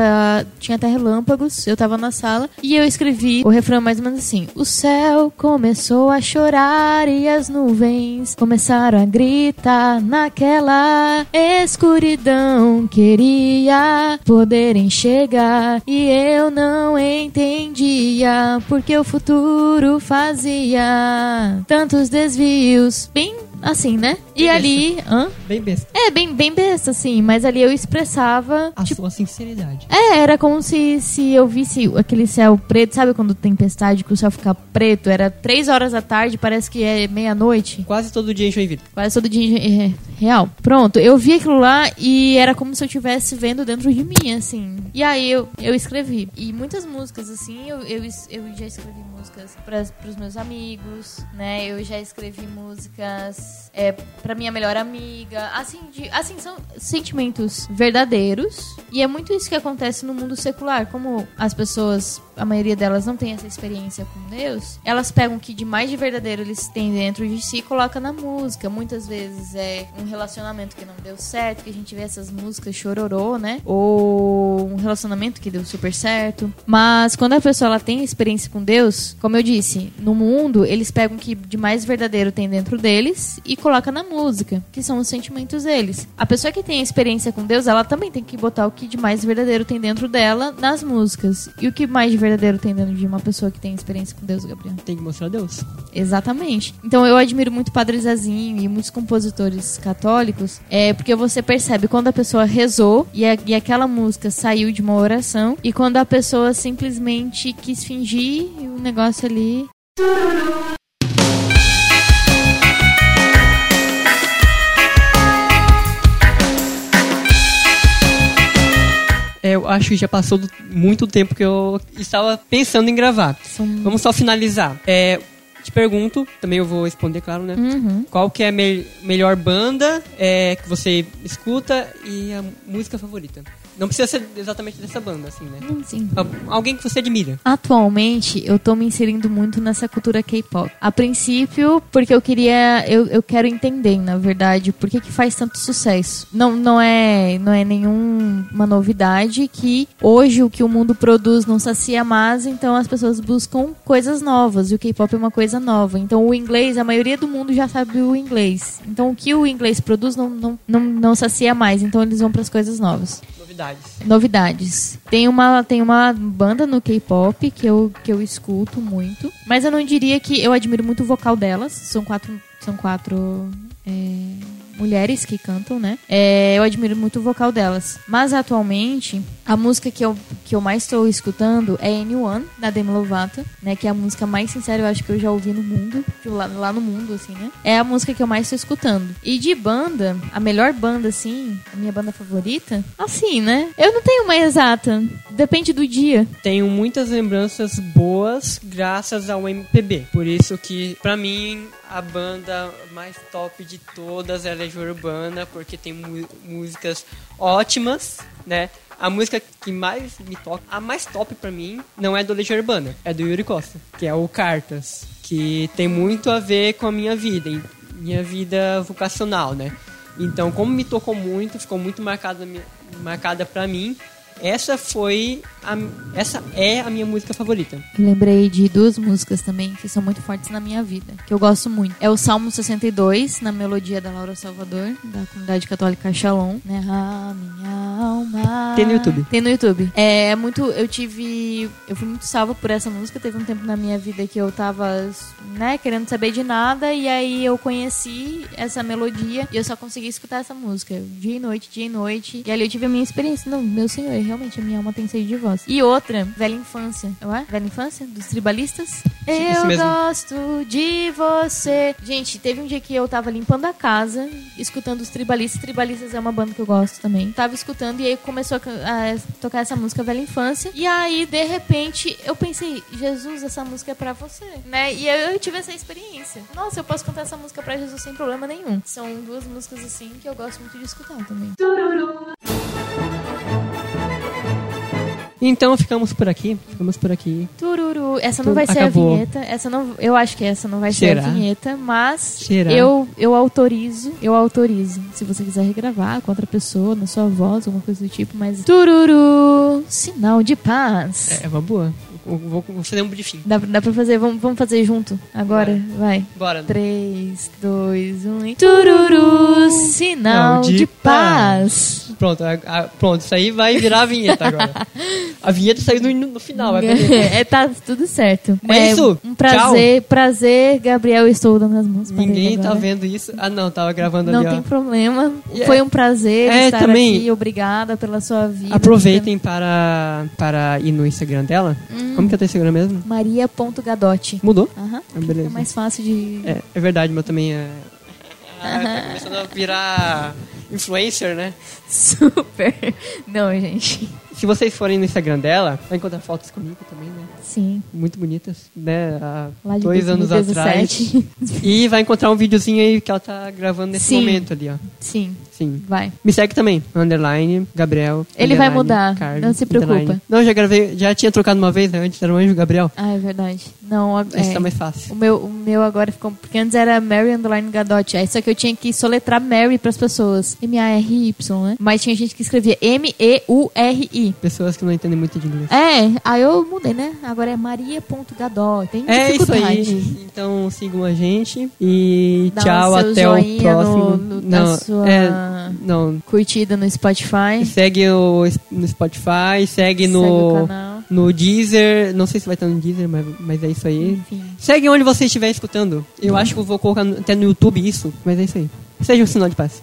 [SPEAKER 2] tinha até relâmpagos, eu tava na sala. E eu escrevi o refrão mais ou menos assim: O céu começou a chorar e as nuvens começaram a gritar naquela escuridão. Queria poder enxergar e eu não entendia porque o futuro fazia tantos desvios. Bem assim, né? E
[SPEAKER 1] Bem
[SPEAKER 2] ali. Hã?
[SPEAKER 1] Bem besta.
[SPEAKER 2] É, bem, bem besta, assim, mas ali eu expressava.
[SPEAKER 1] A
[SPEAKER 2] tipo,
[SPEAKER 1] sua sinceridade.
[SPEAKER 2] é, era como se, se eu visse aquele céu preto, sabe quando tempestade que o céu fica preto? Era três horas da tarde, parece que é meia-noite.
[SPEAKER 1] Quase todo dia em Joinville.
[SPEAKER 2] Quase todo dia é, real. Pronto, eu vi aquilo lá e era como se eu estivesse vendo dentro de mim, assim. E aí eu, eu escrevi. E muitas músicas, assim, eu, eu, eu já escrevi músicas para os meus amigos, né? Eu já escrevi músicas é, para minha melhor amiga. Assim, de, assim, são sentimentos verdadeiros. E é muito isso que acontece no mundo secular. Como as pessoas, a maioria delas não tem essa experiência com Deus, elas pegam o que de mais de verdadeiro eles têm dentro de si e colocam na música. Muitas vezes é um relacionamento que não deu certo, que a gente vê essas músicas chororô, né? Ou um relacionamento que deu super certo. Mas quando a pessoa ela tem experiência com Deus, como eu disse, no mundo eles pegam o que de mais verdadeiro tem dentro deles e coloca na música, que são os sentimentos deles. A pessoa que tem experiência com Deus, ela também tem que botar o que de mais verdadeiro tem dentro dela nas músicas. E o que mais de verdadeiro tem dentro de uma pessoa que tem experiência com Deus, Gabriel?
[SPEAKER 1] Tem que mostrar Deus.
[SPEAKER 2] Exatamente. Então eu admiro muito o Padre Zazinho e muitos compositores católicos, é porque você percebe quando a pessoa rezou e, a- e aquela música saiu de uma oração e quando a pessoa simplesmente quis fingir o negócio ali.
[SPEAKER 1] Eu acho que já passou do- muito tempo que eu estava pensando em gravar.
[SPEAKER 2] São...
[SPEAKER 1] Vamos só finalizar. É, te pergunto, também eu vou responder, claro, né?
[SPEAKER 2] Uhum.
[SPEAKER 1] Qual que é a me- melhor banda é, que você escuta e a música favorita? Não precisa ser exatamente dessa banda, assim, né?
[SPEAKER 2] Sim.
[SPEAKER 1] Al- Alguém que você admira.
[SPEAKER 2] Atualmente, eu tô me inserindo muito nessa cultura K-pop. A princípio, porque eu queria, eu, eu quero entender, na verdade, por que que faz tanto sucesso. Não, não é, não é nenhuma novidade que hoje o que o mundo produz não sacia mais, então as pessoas buscam coisas novas, e o K-pop é uma coisa nova. Então o inglês, a maioria do mundo já sabe o inglês. Então o que o inglês produz não, não, não, não sacia mais, então eles vão para as coisas novas
[SPEAKER 1] Novidades.
[SPEAKER 2] novidades. Tem uma, tem uma banda no K-pop que eu, que eu escuto muito. Mas eu não diria que eu admiro muito o vocal delas. São quatro. São quatro. é, mulheres que cantam, né? É, eu admiro muito o vocal delas. Mas atualmente, a música que eu, que eu mais estou escutando é N1, da Demi Lovato, né? Que é a música mais sincera, eu acho que eu já ouvi no mundo. tipo, Lá, lá no mundo, assim, né? É a música que eu mais estou escutando. E de banda, a melhor banda, assim, a minha banda favorita, assim, né? Eu não tenho uma exata. Depende do dia.
[SPEAKER 1] Tenho muitas lembranças boas graças ao MPB. Por isso que, pra mim, a banda mais top de todas é Legião Urbana, porque tem músicas ótimas, né? A música que mais me toca, a mais top pra mim, não é do Legião Urbana, é do Yuri Costa, que é o Cartas, que tem muito a ver com a minha vida, minha vida vocacional, né? Então, como me tocou muito, ficou muito marcada, marcada pra mim, essa foi a, essa é a minha música favorita.
[SPEAKER 2] Lembrei de duas músicas também que são muito fortes na minha vida, que eu gosto muito. É o Salmo 62, na melodia da Laura Salvador, da comunidade católica Shalom, né? A minha alma.
[SPEAKER 1] Tem no YouTube.
[SPEAKER 2] Tem no YouTube. É muito. Eu tive. Eu fui muito salva por essa música. Teve um tempo na minha vida que eu tava, né, querendo saber de nada. E aí eu conheci essa melodia e eu só consegui escutar essa música dia e noite, dia e noite. E ali eu tive a minha experiência. Não, meu senhor, realmente a minha alma tem sede de voz. E outra, Velha Infância. Eu é? Velha Infância? Dos tribalistas?
[SPEAKER 1] isso
[SPEAKER 2] eu
[SPEAKER 1] mesmo.
[SPEAKER 2] gosto de você. Gente, teve um dia que eu tava limpando a casa, escutando os tribalistas. Tribalistas é uma banda que eu gosto também. Tava escutando e aí começou a, ca- a tocar essa música Velha Infância. E aí, de repente, eu pensei, Jesus, essa música é pra você, né? E eu, eu tive essa experiência. Nossa, eu posso cantar essa música pra Jesus sem problema nenhum. São duas músicas assim que eu gosto muito de escutar também.
[SPEAKER 1] Então ficamos por aqui. Ficamos por aqui.
[SPEAKER 2] Tururu. Essa não
[SPEAKER 1] Tudo
[SPEAKER 2] vai ser
[SPEAKER 1] acabou.
[SPEAKER 2] a vinheta. Essa não, eu acho que essa não vai ser
[SPEAKER 1] Será?
[SPEAKER 2] a vinheta, mas
[SPEAKER 1] Será?
[SPEAKER 2] eu eu autorizo, eu autorizo. Se você quiser regravar com outra pessoa, na sua voz, alguma coisa do tipo, mas tururu, sinal de paz.
[SPEAKER 1] É, é uma boa. Eu Vou, vou fazer um briefing.
[SPEAKER 2] Dá, dá pra fazer, vamos, vamos fazer junto agora, vai.
[SPEAKER 1] Bora.
[SPEAKER 2] 3, 2, 1 e tururu, sinal
[SPEAKER 1] Não, de
[SPEAKER 2] de paz.
[SPEAKER 1] Pronto, a- a- pronto, isso aí vai virar a vinheta agora. A vinheta saiu no, no final.
[SPEAKER 2] É, tá tudo certo.
[SPEAKER 1] É isso.
[SPEAKER 2] Um prazer, prazer, Gabriel, estou dando as mãos para
[SPEAKER 1] Ninguém tá vendo isso. Ah, não, tava gravando
[SPEAKER 2] Não
[SPEAKER 1] ali,
[SPEAKER 2] tem
[SPEAKER 1] ó.
[SPEAKER 2] problema.
[SPEAKER 1] E é-
[SPEAKER 2] Foi um prazer
[SPEAKER 1] É,
[SPEAKER 2] estar
[SPEAKER 1] também-
[SPEAKER 2] aqui. Obrigada pela sua vida.
[SPEAKER 1] Aproveitem para, para ir no Instagram dela.
[SPEAKER 2] Hum.
[SPEAKER 1] Como que é teu Instagram mesmo?
[SPEAKER 2] Maria.gadotti.
[SPEAKER 1] Mudou?
[SPEAKER 2] Aham.
[SPEAKER 1] Ah, beleza.
[SPEAKER 2] É mais fácil de.
[SPEAKER 1] É, é verdade, mas também é. Ah, tá começando a virar influencer, né?
[SPEAKER 2] Super. Não, gente.
[SPEAKER 1] Se vocês forem no Instagram dela, vai encontrar fotos comigo também, né?
[SPEAKER 2] Sim.
[SPEAKER 1] Muito bonitas, né? Há
[SPEAKER 2] Lá de
[SPEAKER 1] dois anos
[SPEAKER 2] 2017.
[SPEAKER 1] atrás. E vai encontrar um videozinho aí que ela tá gravando nesse
[SPEAKER 2] Sim.
[SPEAKER 1] momento ali, ó.
[SPEAKER 2] Sim,
[SPEAKER 1] Sim.
[SPEAKER 2] vai.
[SPEAKER 1] Me segue também, underline, Gabriel.
[SPEAKER 2] Ele vai mudar, não se preocupa.
[SPEAKER 1] underline. Não, já gravei, já tinha trocado uma vez, né? Antes era o Anjo Gabriel.
[SPEAKER 2] Ah, é verdade. Não, ag-
[SPEAKER 1] Esse
[SPEAKER 2] é.
[SPEAKER 1] tá mais fácil.
[SPEAKER 2] O meu, o meu agora ficou. Porque antes era Mary Underline Gadotti. Aí só que eu tinha que soletrar Mary pras pessoas. M-A-R-Y, né? Mas tinha gente que escrevia M-E-U-R-I.
[SPEAKER 1] Pessoas que não entendem muito de inglês.
[SPEAKER 2] É, aí eu mudei, né? Agora é Maria.gadotti. Tem
[SPEAKER 1] É isso
[SPEAKER 2] dificuldade.
[SPEAKER 1] aí. Então sigam a gente e
[SPEAKER 2] Dá
[SPEAKER 1] tchau até o próximo.
[SPEAKER 2] no- no-
[SPEAKER 1] não,
[SPEAKER 2] sua-
[SPEAKER 1] é, não.
[SPEAKER 2] Curtida no Spotify.
[SPEAKER 1] Segue o, no Spotify, segue
[SPEAKER 2] Segue o
[SPEAKER 1] no
[SPEAKER 2] canal.
[SPEAKER 1] no Deezer. Não sei se vai estar no Deezer, mas, mas é isso aí.
[SPEAKER 2] Enfim.
[SPEAKER 1] Segue onde você estiver escutando. Eu acho que eu vou colocar no- até no YouTube isso, mas é isso aí. Seja um sinal de paz.